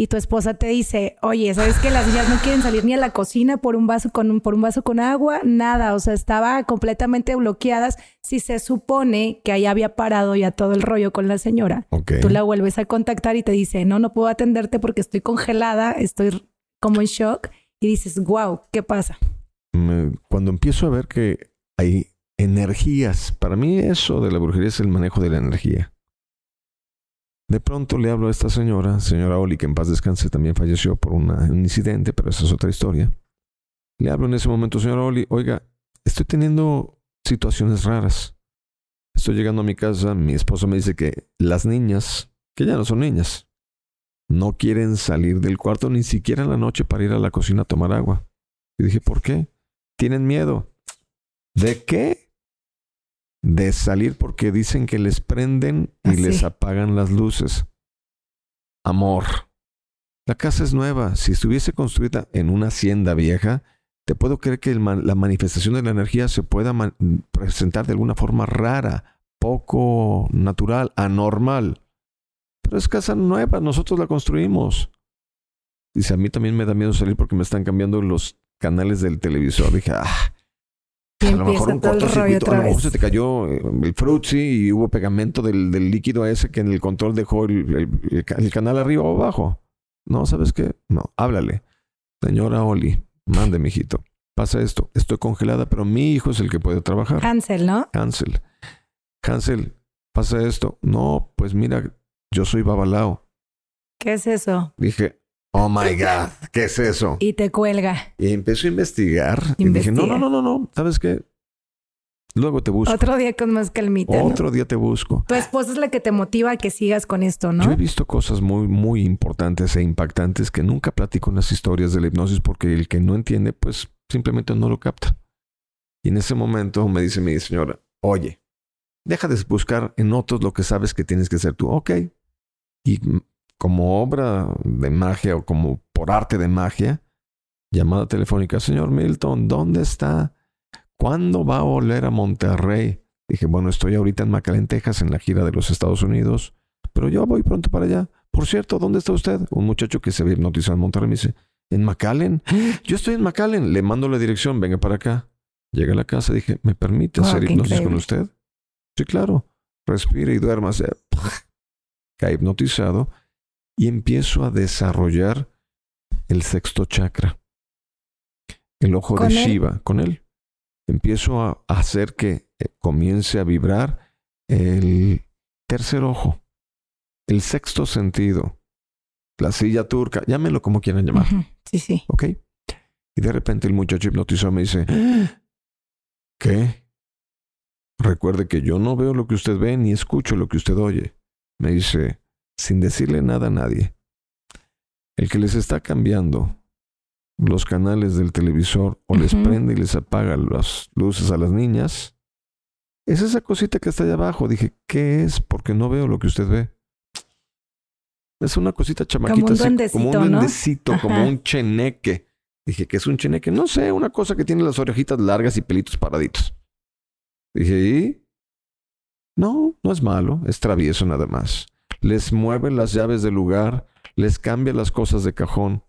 y tu esposa te dice, oye, ¿sabes que las niñas no quieren salir ni a la cocina por un vaso con, por un vaso con agua? Nada, o sea, estaba completamente bloqueadas. Si se supone que ahí había parado ya todo el rollo con la señora, tú la vuelves a contactar y te dice, no, no puedo atenderte porque estoy congelada, estoy como en shock. Y dices, wow, ¿qué pasa? Cuando empiezo a ver que hay energías, para mí eso de la brujería es el manejo de la energía. De pronto le hablo a esta señora, señora Oli, que en paz descanse, también falleció por un incidente, pero esa es otra historia. Le hablo en ese momento, señora Oli, oiga, estoy teniendo situaciones raras. Estoy llegando a mi casa, mi esposo me dice que las niñas, que ya no son niñas, no quieren salir del cuarto ni siquiera en la noche para ir a la cocina a tomar agua. Y dije, ¿por qué? Tienen miedo. ¿De qué? de salir porque dicen que les prenden y les apagan las luces. Amor. La casa es nueva. Si estuviese construida en una hacienda vieja, te puedo creer que la manifestación de la energía se pueda presentar de alguna forma rara, poco natural, anormal. Pero es casa nueva, nosotros la construimos. Dice, a mí también me da miedo salir porque me están cambiando los canales del televisor. Dije, ah, a lo mejor un cortocircuito, a lo mejor se te cayó eh, el frutzi y hubo pegamento del, del, líquido ese que en el control dejó el, el, canal arriba o abajo. No, ¿sabes qué? No, háblale. Señora Oli, mande, mijito. Pasa esto. Estoy congelada, pero mi hijo es el que puede trabajar. Hansel, ¿no? Hansel. Hansel, pasa esto. No, pues mira, yo soy babalao. ¿Qué es eso? Dije, Oh my God, ¿qué es eso? Y te cuelga. Y empezó a investigar. Y dije, no, no, no, no, no, ¿sabes qué? Luego te busco. Otro día con más calmita. Otro día te busco. Tu esposa es la que te motiva a que sigas con esto, ¿no? Yo he visto cosas muy, muy importantes e impactantes que nunca platico en las historias de la hipnosis porque el que no entiende, pues simplemente no lo capta. Y en ese momento me dice mi señora, oye, deja de buscar en otros lo que sabes que tienes que hacer tú. Ok. Y como obra de magia o como por arte de magia, llamada telefónica, señor Milton, ¿dónde está? ¿Cuándo va a volver a Monterrey? Dije, bueno, estoy ahorita en McAllen, Texas, en la gira de los Estados Unidos, pero yo voy pronto para allá. Por cierto, ¿dónde está usted? Un muchacho que se había hipnotizado en Monterrey me dice, ¿en McAllen? Yo estoy en McAllen. Le mando la dirección, venga para acá. Llega a la casa, dije, ¿me permite hacer hipnosis con usted? Sí, claro. Respire y duerma. Cae hipnotizado y empiezo a desarrollar el sexto chakra, el ojo de Shiva, con él. Empiezo a hacer que eh, comience a vibrar el tercer ojo, el sexto sentido, la silla turca, llámenlo como quieran llamar. Sí, sí. ¿Ok? Y de repente el muchacho hipnotizado me dice, ¿qué? Recuerde que yo no veo lo que usted ve ni escucho lo que usted oye. Me dice, sin decirle nada a nadie. El que les está cambiando los canales del televisor o les prende y les apaga las luces a las niñas, es esa cosita que está allá abajo. Dije, ¿qué es? Porque no veo lo que usted ve. Es una cosita chamaquita, como un, como un duendecito, como un cheneque. Dije, ¿qué es un cheneque? No sé, una cosa que tiene las orejitas largas y pelitos paraditos. Dije, ¿y? No, no es malo, es travieso nada más les mueve las llaves del lugar, les cambia las cosas de cajón.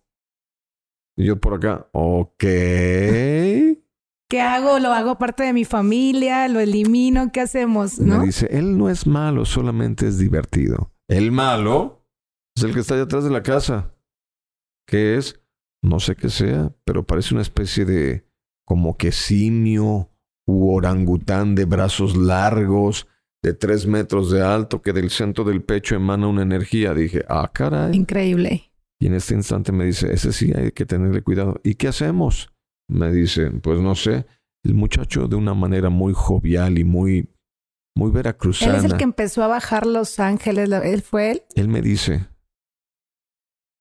Y yo por acá, ok. ¿Qué hago? ¿Lo hago parte de mi familia? ¿Lo elimino? ¿Qué hacemos? ¿no? Me dice, él no es malo, solamente es divertido. El malo es el que está detrás de la casa. ¿Qué es? No sé qué sea, pero parece una especie de como que simio u orangután de brazos largos, de tres metros de alto que del centro del pecho emana una energía. Dije, ah, caray. Increíble. Y en este instante me dice, ese sí hay que tenerle cuidado. ¿Y qué hacemos? Me dice, pues no sé. El muchacho de una manera muy jovial y muy, muy veracruzana. Él es el que empezó a bajar Los Ángeles. ¿Él fue él? Él me dice,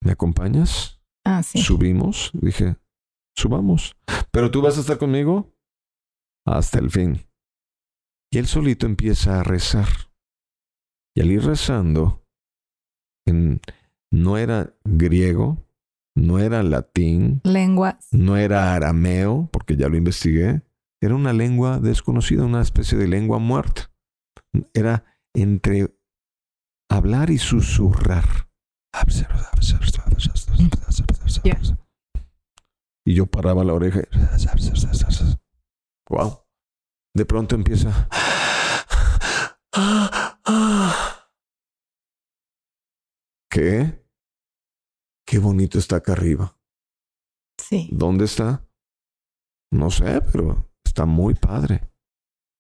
¿me acompañas? Ah, sí. Subimos. Dije, subamos. ¿Pero tú vas a estar conmigo? Hasta el fin. Y él solito empieza a rezar. Y al ir rezando, en, no era griego, no era latín, lenguas, no era arameo, porque ya lo investigué, era una lengua desconocida, una especie de lengua muerta. Era entre hablar y susurrar. Y yo paraba la oreja. Wow. De pronto empieza. ¿Qué? Qué bonito está acá arriba. Sí. ¿Dónde está? No sé, pero está muy padre.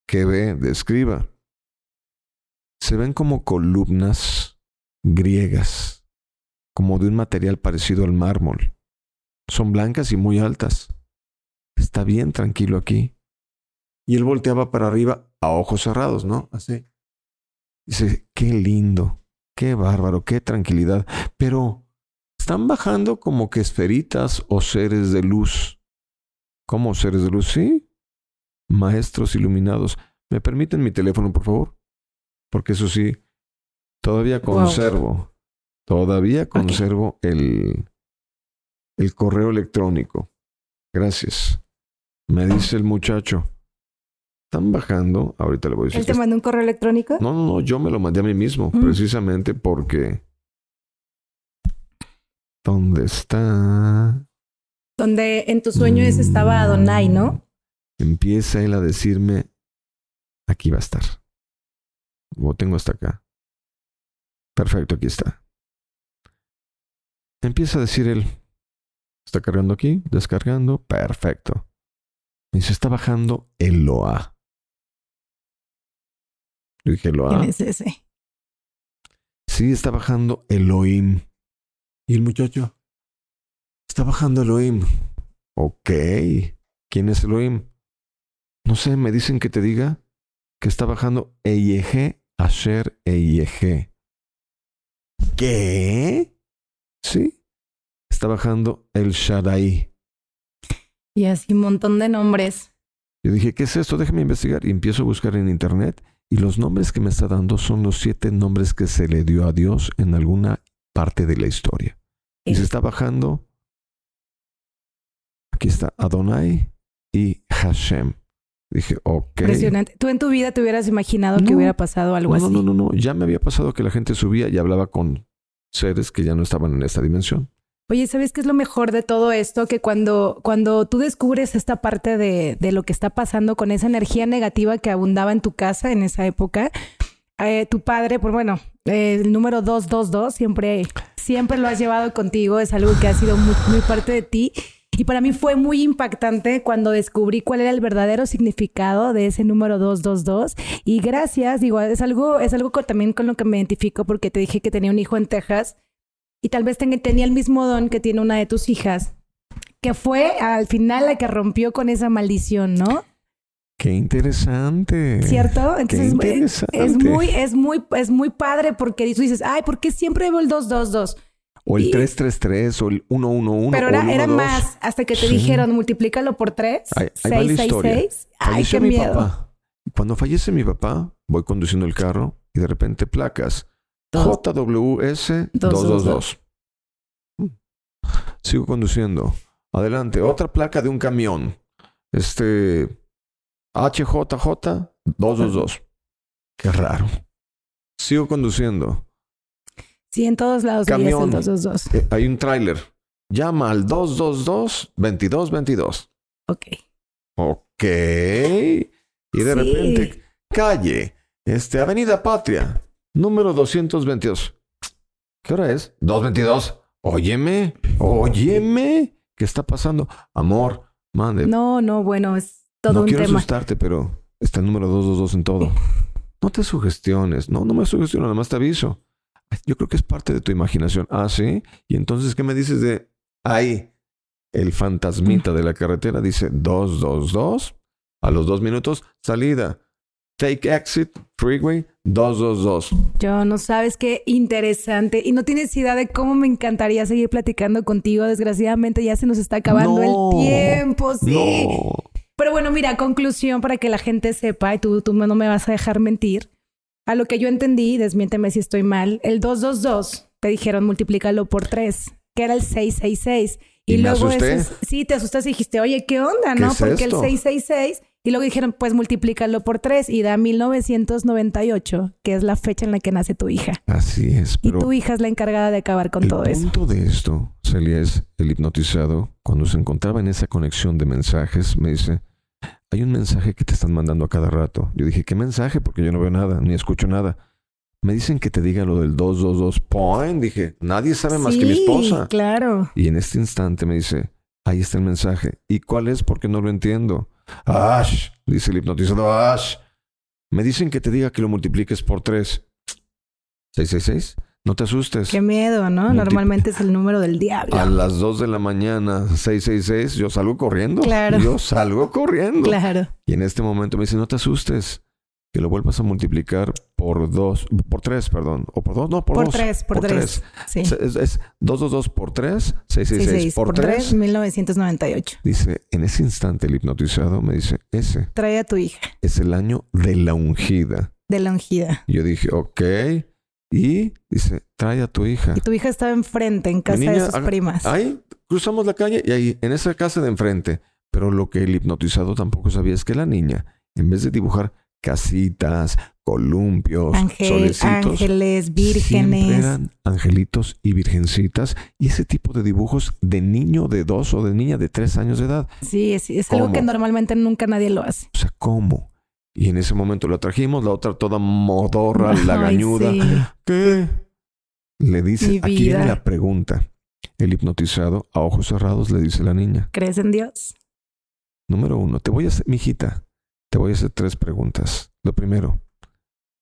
¿Qué ve? Describa. Se ven como columnas griegas, como de un material parecido al mármol. Son blancas y muy altas. Está bien tranquilo aquí. Y él volteaba para arriba a ojos cerrados, ¿no? Así. Dice, qué lindo, qué bárbaro, qué tranquilidad. Pero están bajando como que esferitas o seres de luz. ¿Cómo seres de luz? Sí. Maestros iluminados. ¿Me permiten mi teléfono, por favor? Porque eso sí, todavía conservo, todavía conservo el, el correo electrónico. Gracias. Me dice el muchacho, están bajando, ahorita le voy a decir. ¿Él te mandó un correo electrónico? No, no, no, yo me lo mandé a mí mismo, Mm. precisamente porque... ¿Dónde está? Donde en tus sueños estaba Adonai, ¿no? Empieza él a decirme, aquí va a estar. Lo tengo hasta acá. Perfecto, aquí está. Empieza a decir él, está cargando aquí, descargando, perfecto. Me dice, está bajando el Loa. Le dije, ¿Quién Loa. es ese? Sí, está bajando Elohim. ¿Y el muchacho? Está bajando Elohim. Ok. ¿Quién es Elohim? No sé, me dicen que te diga que está bajando Eyeje Asher Eyeje. ¿Qué? Sí. Está bajando El Shaddai. Y así un montón de nombres. Yo dije, ¿qué es esto? Déjame investigar. Y empiezo a buscar en internet. Y los nombres que me está dando son los siete nombres que se le dio a Dios en alguna parte de la historia. Y se está bajando. Aquí está Adonai y Hashem. Dije, ok. Impresionante. ¿Tú en tu vida te hubieras imaginado que hubiera pasado algo No, no, así? no, no, no. Ya me había pasado que la gente subía y hablaba con seres que ya no estaban en esta dimensión. Oye, ¿sabes qué es lo mejor de todo esto? Que cuando, cuando tú descubres esta parte de, de lo que está pasando con esa energía negativa que abundaba en tu casa en esa época, eh, tu padre, pues bueno, eh, el número 222 siempre, siempre lo has llevado contigo, es algo que ha sido muy, muy parte de ti. Y para mí fue muy impactante cuando descubrí cuál era el verdadero significado de ese número 222. Y gracias, digo, es algo, es algo con- también con lo que me identifico porque te dije que tenía un hijo en Texas y tal vez ten- tenía el mismo don que tiene una de tus hijas, que fue al final la que rompió con esa maldición, ¿no? Qué interesante. ¿Cierto? Qué Entonces es- interesante. es muy, es muy, es muy padre porque tú dices, ay, ¿por qué siempre veo el 222? O el y- 333 o el 111. Pero o el era, era 12. más, hasta que te Sí. dijeron, multiplícalo por 3, Ahí- ahí va la historia. 666. Ay, qué mi miedo. papá. Cuando fallece mi papá, voy conduciendo el carro y de repente placas Dos. JWS 222. Sigo conduciendo. Adelante, otra placa de un camión. Este HJJ 222. Qué raro. Sigo conduciendo. Sí, en todos lados veías el Camión. 222. Eh, hay un tráiler. Llama al 222 2222. Ok. Ok. Y de Sí. repente, calle, este, Avenida Patria, número 222. ¿Qué hora es? 222. Óyeme, óyeme. ¿Qué está pasando? Amor, mande. No, No, no, bueno, es todo un quiero tema. asustarte, pero está el número 222 en todo. No te sugestiones. No, no me sugestiono, nada más te aviso. Yo creo que es parte de tu imaginación. Ah, sí. Y entonces, ¿qué me dices de ahí? El fantasmita de la carretera dice 222. A los dos minutos, salida. Take exit, freeway, 222. Yo no sabes qué interesante. Y no tienes idea de cómo me encantaría seguir platicando contigo. Desgraciadamente ya se nos está acabando el tiempo, sí. Pero bueno, mira, conclusión para que la gente sepa, y tú, tú no me vas a dejar mentir. A lo que yo entendí, desmiénteme si estoy mal, el 222 te dijeron multiplícalo por 3, que era el 666. Y, luego sí, te asustas y dijiste, oye, ¿qué onda? ¿No? Porque el 666 y luego dijeron, pues multiplícalo por tres y da 1998, que es la fecha en la que nace tu hija. Así es. Pero y tu hija es la encargada de acabar con todo eso. El punto de esto, Celia, es el hipnotizado, cuando se encontraba en esa conexión de mensajes, me dice, hay un mensaje que te están mandando a cada rato. Yo dije, ¿qué mensaje? Porque yo no veo nada, ni escucho nada. Me dicen que te diga lo del 222 point. Dije, nadie sabe más que mi esposa. claro. Y en este instante me dice, ahí está el mensaje. ¿Y cuál es? Porque no lo entiendo. Ash, dice el hipnotizador, Ash. Me dicen que te diga que lo multipliques por 3. 666. No te asustes. Qué miedo, ¿no? Normalmente es el número del diablo. A las 2 de la mañana, 666, yo salgo corriendo. Claro. Yo salgo corriendo. Claro. Y en este momento me dice, no te asustes que lo vuelvas a multiplicar por dos, por tres, perdón, o por dos, no, por, por dos. Tres, por, tres, Sí. Es, es 222 por tres, 666 por, por tres. 1998. Dice, en ese instante el hipnotizado me dice, ese. Trae a tu hija. Es el año de la ungida. De la ungida. Yo dije, ok. Y dice, trae a tu hija. Y tu hija estaba enfrente, en casa de sus primas. Ahí cruzamos la calle y ahí, en esa casa de enfrente. Pero lo que el hipnotizado tampoco sabía es que la niña, en vez de dibujar casitas, columpios, solecitos. Ángeles, vírgenes. eran angelitos y virgencitas y ese tipo de dibujos de niño de dos o de niña de tres años de edad. Sí, es, es algo que normalmente nunca nadie lo hace. O sea, ¿cómo? Y en ese momento lo trajimos, la otra toda modorra, la gañuda. ¿Qué? Le dice, aquí viene la pregunta. El hipnotizado, a ojos cerrados, le dice la niña. ¿Crees en Dios? Número uno, te voy a hacer, mijita, te voy a hacer tres preguntas. Lo primero,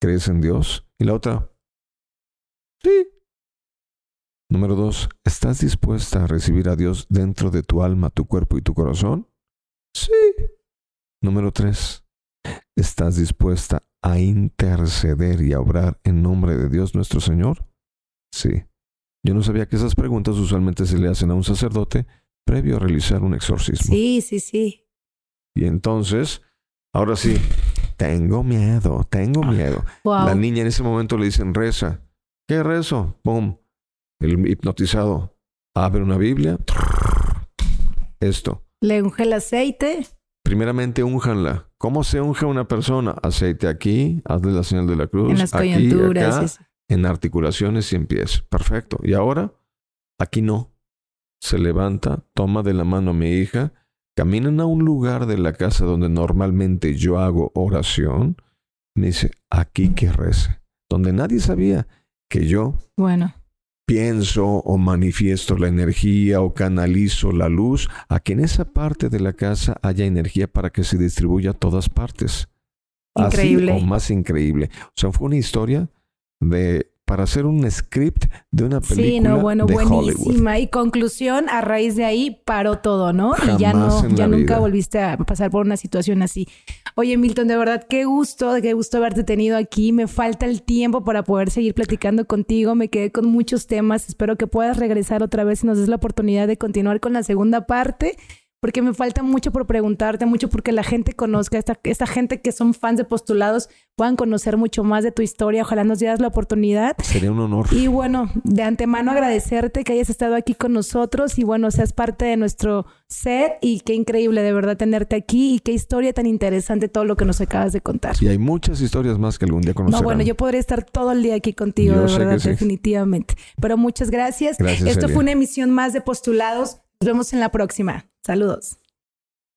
¿crees en Dios? Y la otra, sí. Número dos, ¿estás dispuesta a recibir a Dios dentro de tu alma, tu cuerpo y tu corazón? Sí. Número tres, ¿estás dispuesta a interceder y a obrar en nombre de Dios nuestro Señor? Sí. Yo no sabía que esas preguntas usualmente se le hacen a un sacerdote previo a realizar un exorcismo. Sí, sí, sí. Y entonces Ahora sí, tengo miedo, tengo miedo. La niña en ese momento le dicen, reza. ¿Qué rezo? ¡Pum! El hipnotizado abre una Biblia. Esto. Le unge el aceite. Primeramente, únjanla. ¿Cómo se unge una persona? Aceite aquí, hazle la señal de la cruz. En las aquí, en articulaciones y en pies. Perfecto. Y ahora, aquí no. Se levanta, toma de la mano a mi hija caminan a un lugar de la casa donde normalmente yo hago oración, me dice, aquí que rece, donde nadie sabía que yo bueno. pienso o manifiesto la energía o canalizo la luz, a que en esa parte de la casa haya energía para que se distribuya a todas partes. Increíble. o más increíble. O sea, fue una historia de para hacer un script de una película. Sí, no, bueno, buenísima. Y conclusión, a raíz de ahí paró todo, ¿no? y ya no, ya nunca volviste a pasar por una situación así. Oye, Milton, de verdad, qué gusto, qué gusto haberte tenido aquí. Me falta el tiempo para poder seguir platicando contigo. Me quedé con muchos temas. Espero que puedas regresar otra vez y nos des la oportunidad de continuar con la segunda parte porque me falta mucho por preguntarte, mucho porque la gente conozca, esta, esta gente que son fans de postulados puedan conocer mucho más de tu historia. Ojalá nos dieras la oportunidad. Sería un honor. Y bueno, de antemano agradecerte que hayas estado aquí con nosotros y bueno, seas parte de nuestro set y qué increíble de verdad tenerte aquí y qué historia tan interesante todo lo que nos acabas de contar. Y hay muchas historias más que algún día conocerán. No, bueno, yo podría estar todo el día aquí contigo, de verdad, definitivamente. Pero muchas gracias. gracias Esto fue una emisión más de postulados. Nos vemos en la próxima. Saludos.